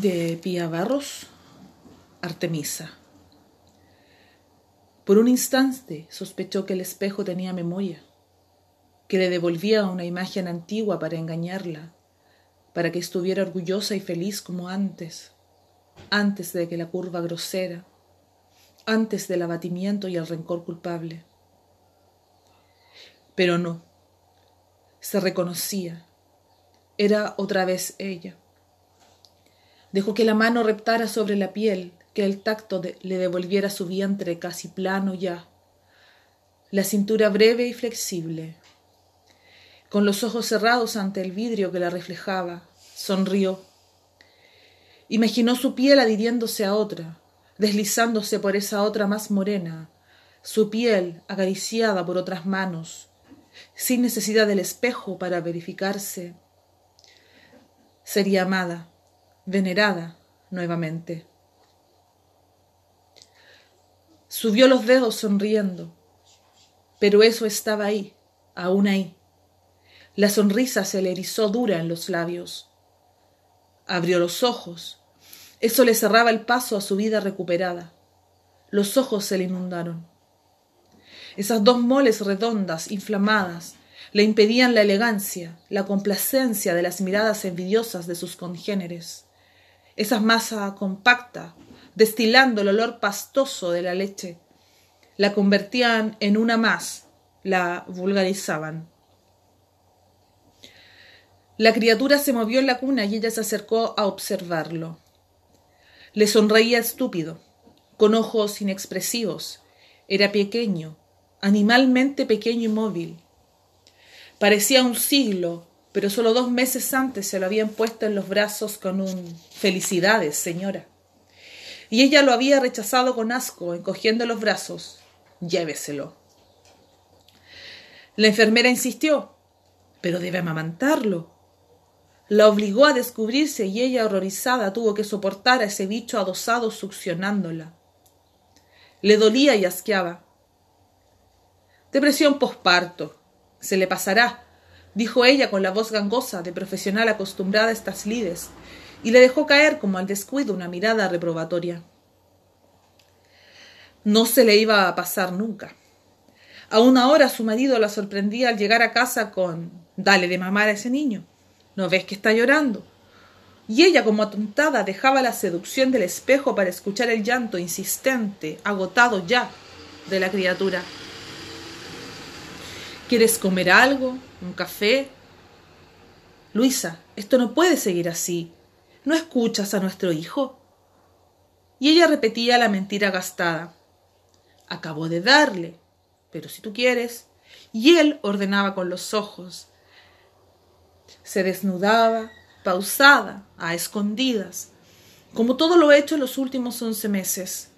de Pía Barros, Artemisa. Por un instante sospechó que el espejo tenía memoria, que le devolvía una imagen antigua para engañarla, para que estuviera orgullosa y feliz como antes, antes de que la curva grosera, antes del abatimiento y el rencor culpable. Pero no, se reconocía, era otra vez ella Dejó que la mano reptara sobre la piel, que el tacto le devolviera su vientre casi plano ya, la cintura breve y flexible. Con los ojos cerrados ante el vidrio que la reflejaba, sonrió. Imaginó su piel adhiriéndose a otra, deslizándose por esa otra más morena, su piel acariciada por otras manos, sin necesidad del espejo para verificarse. Sería amada venerada nuevamente. Subió los dedos sonriendo, pero eso estaba ahí, aún ahí. La sonrisa se le erizó dura en los labios. Abrió los ojos. Eso le cerraba el paso a su vida recuperada. Los ojos se le inundaron. Esas dos moles redondas, inflamadas, le impedían la elegancia, la complacencia de las miradas envidiosas de sus congéneres esa masa compacta, destilando el olor pastoso de la leche. La convertían en una más, la vulgarizaban. La criatura se movió en la cuna y ella se acercó a observarlo. Le sonreía estúpido, con ojos inexpresivos. Era pequeño, animalmente pequeño y móvil. Parecía un siglo pero solo dos meses antes se lo habían puesto en los brazos con un Felicidades, señora. Y ella lo había rechazado con asco, encogiendo los brazos. Lléveselo. La enfermera insistió, pero debe amamantarlo. La obligó a descubrirse y ella, horrorizada, tuvo que soportar a ese bicho adosado succionándola. Le dolía y asqueaba. Depresión posparto. Se le pasará, dijo ella con la voz gangosa de profesional acostumbrada a estas lides, y le dejó caer como al descuido una mirada reprobatoria. No se le iba a pasar nunca. Aún ahora su marido la sorprendía al llegar a casa con Dale de mamar a ese niño. ¿No ves que está llorando? Y ella, como atontada, dejaba la seducción del espejo para escuchar el llanto insistente, agotado ya, de la criatura. ¿Quieres comer algo? ¿Un café? Luisa, esto no puede seguir así. ¿No escuchas a nuestro hijo? Y ella repetía la mentira gastada. Acabo de darle, pero si tú quieres. Y él ordenaba con los ojos. Se desnudaba, pausada, a escondidas, como todo lo hecho en los últimos once meses.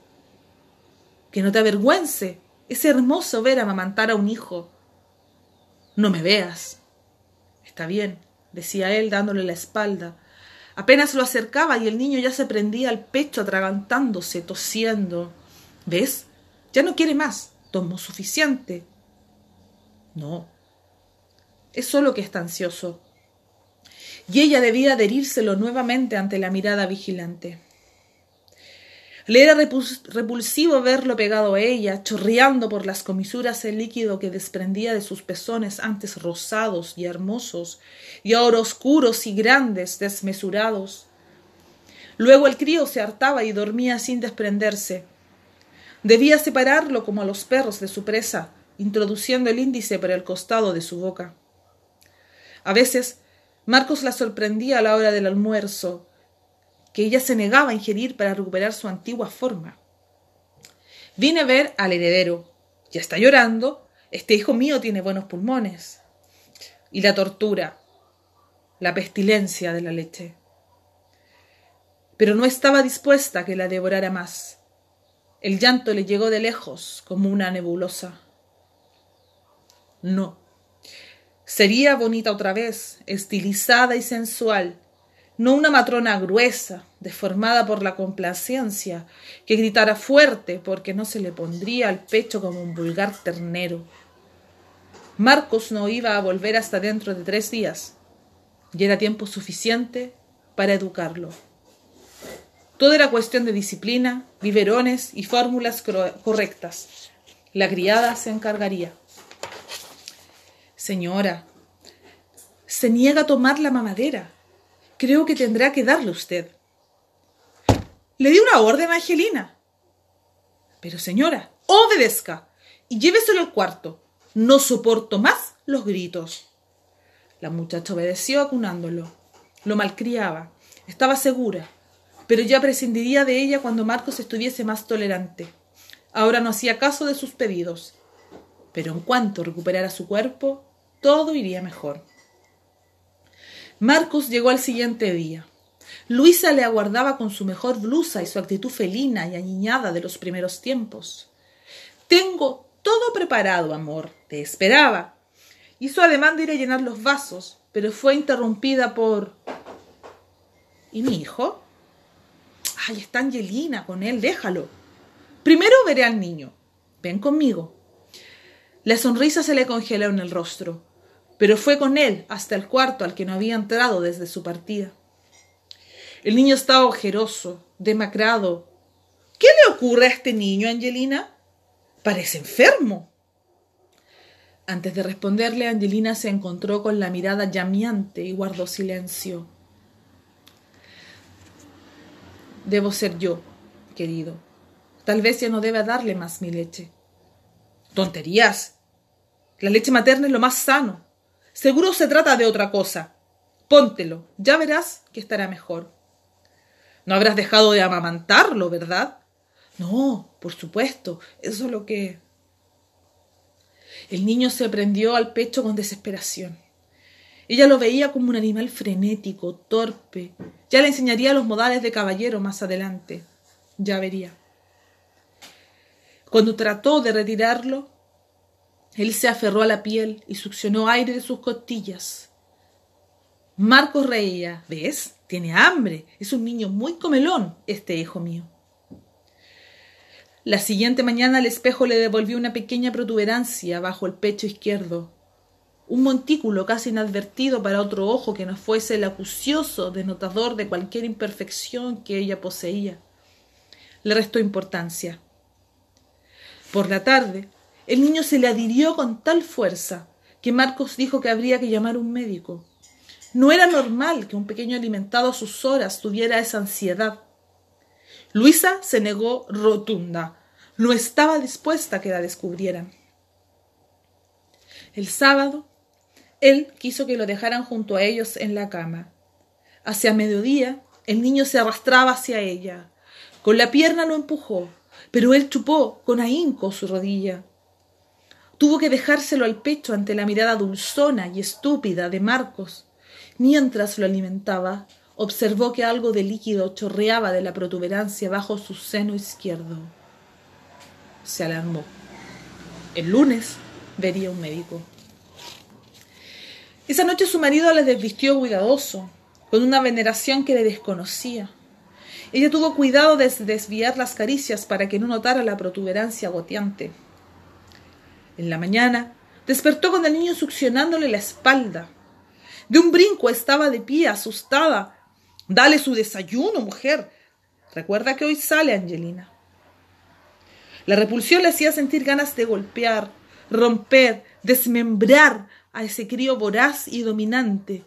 Que no te avergüence. Es hermoso ver amamantar a un hijo. No me veas. Está bien, decía él dándole la espalda. Apenas lo acercaba y el niño ya se prendía al pecho atragantándose, tosiendo. ¿Ves? Ya no quiere más. Tomó suficiente. No. Es solo que está ansioso. Y ella debía adherírselo nuevamente ante la mirada vigilante. Le era repulsivo verlo pegado a ella, chorreando por las comisuras el líquido que desprendía de sus pezones antes rosados y hermosos, y ahora oscuros y grandes, desmesurados. Luego el crío se hartaba y dormía sin desprenderse. Debía separarlo como a los perros de su presa, introduciendo el índice por el costado de su boca. A veces Marcos la sorprendía a la hora del almuerzo, que ella se negaba a ingerir para recuperar su antigua forma. Vine a ver al heredero. Ya está llorando. Este hijo mío tiene buenos pulmones. Y la tortura, la pestilencia de la leche. Pero no estaba dispuesta a que la devorara más. El llanto le llegó de lejos como una nebulosa. No. Sería bonita otra vez, estilizada y sensual, no una matrona gruesa, deformada por la complacencia, que gritara fuerte porque no se le pondría al pecho como un vulgar ternero. Marcos no iba a volver hasta dentro de tres días, y era tiempo suficiente para educarlo. Todo era cuestión de disciplina, biberones y fórmulas correctas. La criada se encargaría. Señora, se niega a tomar la mamadera. Creo que tendrá que darle usted. Le di una orden a Angelina. Pero señora, obedezca y lléveselo al cuarto. No soporto más los gritos. La muchacha obedeció acunándolo. Lo malcriaba. Estaba segura, pero ya prescindiría de ella cuando Marcos estuviese más tolerante. Ahora no hacía caso de sus pedidos. Pero en cuanto recuperara su cuerpo, todo iría mejor. Marcos llegó al siguiente día. Luisa le aguardaba con su mejor blusa y su actitud felina y añiñada de los primeros tiempos. Tengo todo preparado, amor. Te esperaba. Hizo ademán de ir a llenar los vasos, pero fue interrumpida por. ¿Y mi hijo? Ay, está Angelina con él, déjalo. Primero veré al niño. Ven conmigo. La sonrisa se le congeló en el rostro, pero fue con él hasta el cuarto al que no había entrado desde su partida. El niño estaba ojeroso, demacrado. ¿Qué le ocurre a este niño, Angelina? Parece enfermo. Antes de responderle, Angelina se encontró con la mirada llameante y guardó silencio. Debo ser yo, querido. Tal vez ya no deba darle más mi leche. Tonterías. La leche materna es lo más sano. Seguro se trata de otra cosa. Póntelo, ya verás que estará mejor. No habrás dejado de amamantarlo, ¿verdad? No, por supuesto, eso es lo que... El niño se prendió al pecho con desesperación. Ella lo veía como un animal frenético, torpe. Ya le enseñaría los modales de caballero más adelante. Ya vería. Cuando trató de retirarlo, él se aferró a la piel y succionó aire de sus costillas. Marcos reía. ¿Ves? Tiene hambre. Es un niño muy comelón, este hijo mío. La siguiente mañana el espejo le devolvió una pequeña protuberancia bajo el pecho izquierdo, un montículo casi inadvertido para otro ojo que no fuese el acucioso denotador de cualquier imperfección que ella poseía. Le restó importancia. Por la tarde, el niño se le adhirió con tal fuerza que Marcos dijo que habría que llamar un médico. No era normal que un pequeño alimentado a sus horas tuviera esa ansiedad. Luisa se negó rotunda. No estaba dispuesta a que la descubrieran. El sábado, él quiso que lo dejaran junto a ellos en la cama. Hacia mediodía, el niño se arrastraba hacia ella. Con la pierna lo empujó, pero él chupó con ahínco su rodilla. Tuvo que dejárselo al pecho ante la mirada dulzona y estúpida de Marcos, Mientras lo alimentaba, observó que algo de líquido chorreaba de la protuberancia bajo su seno izquierdo. Se alarmó. El lunes vería un médico. Esa noche su marido la desvistió cuidadoso, con una veneración que le desconocía. Ella tuvo cuidado de desviar las caricias para que no notara la protuberancia goteante. En la mañana despertó con el niño succionándole la espalda. De un brinco estaba de pie, asustada. Dale su desayuno, mujer. Recuerda que hoy sale Angelina. La repulsión le hacía sentir ganas de golpear, romper, desmembrar a ese crío voraz y dominante.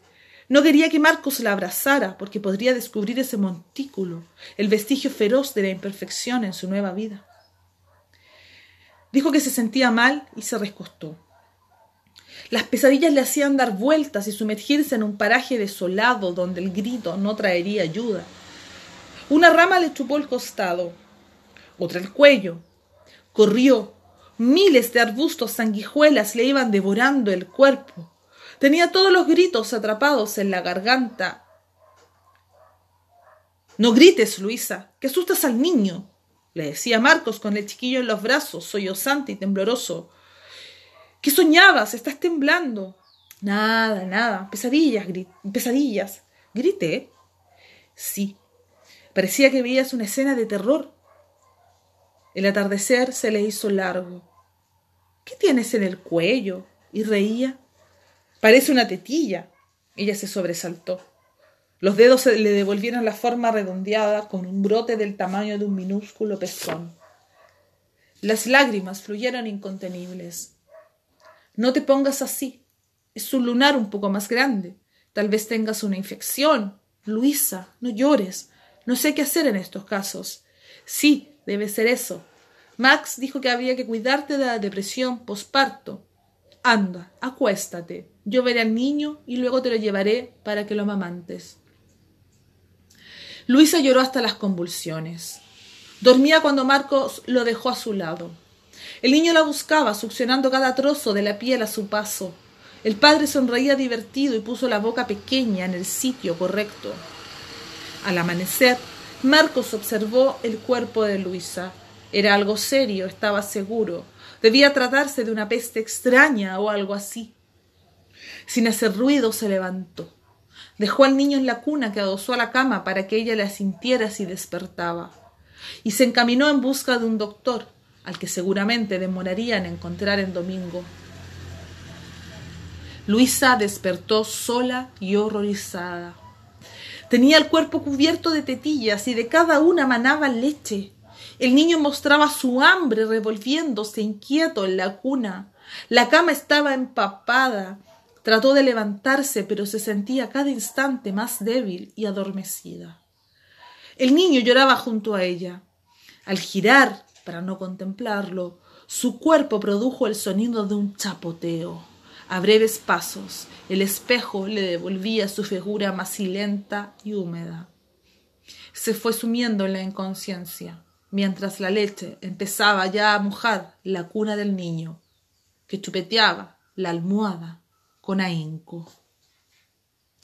No quería que Marcos la abrazara, porque podría descubrir ese montículo, el vestigio feroz de la imperfección en su nueva vida. Dijo que se sentía mal y se recostó. Las pesadillas le hacían dar vueltas y sumergirse en un paraje desolado donde el grito no traería ayuda. Una rama le chupó el costado, otra el cuello. Corrió. Miles de arbustos sanguijuelas le iban devorando el cuerpo. Tenía todos los gritos atrapados en la garganta. No grites, Luisa, que asustas al niño, le decía Marcos con el chiquillo en los brazos, sollozante y tembloroso. ¿Qué soñabas? Estás temblando. Nada, nada. Pesadillas, pesadillas. Grité. Sí. Parecía que veías una escena de terror. El atardecer se le hizo largo. ¿Qué tienes en el cuello? Y reía. Parece una tetilla. Ella se sobresaltó. Los dedos se le devolvieron la forma redondeada con un brote del tamaño de un minúsculo pezón. Las lágrimas fluyeron incontenibles. No te pongas así. Es un lunar un poco más grande. Tal vez tengas una infección. Luisa, no llores. No sé qué hacer en estos casos. Sí, debe ser eso. Max dijo que había que cuidarte de la depresión posparto. Anda, acuéstate. Yo veré al niño y luego te lo llevaré para que lo amamantes. Luisa lloró hasta las convulsiones. Dormía cuando Marcos lo dejó a su lado. El niño la buscaba, succionando cada trozo de la piel a su paso. El padre sonreía divertido y puso la boca pequeña en el sitio correcto. Al amanecer, Marcos observó el cuerpo de Luisa. Era algo serio, estaba seguro. Debía tratarse de una peste extraña o algo así. Sin hacer ruido se levantó. Dejó al niño en la cuna que adosó a la cama para que ella la sintiera si despertaba. Y se encaminó en busca de un doctor, al que seguramente demoraría en encontrar en domingo. Luisa despertó sola y horrorizada. Tenía el cuerpo cubierto de tetillas y de cada una manaba leche. El niño mostraba su hambre revolviéndose inquieto en la cuna. La cama estaba empapada Trató de levantarse, pero se sentía cada instante más débil y adormecida. El niño lloraba junto a ella. Al girar, para no contemplarlo, su cuerpo produjo el sonido de un chapoteo. A breves pasos, el espejo le devolvía su figura macilenta y húmeda. Se fue sumiendo en la inconsciencia, mientras la leche empezaba ya a mojar la cuna del niño, que chupeteaba la almohada con ahínco.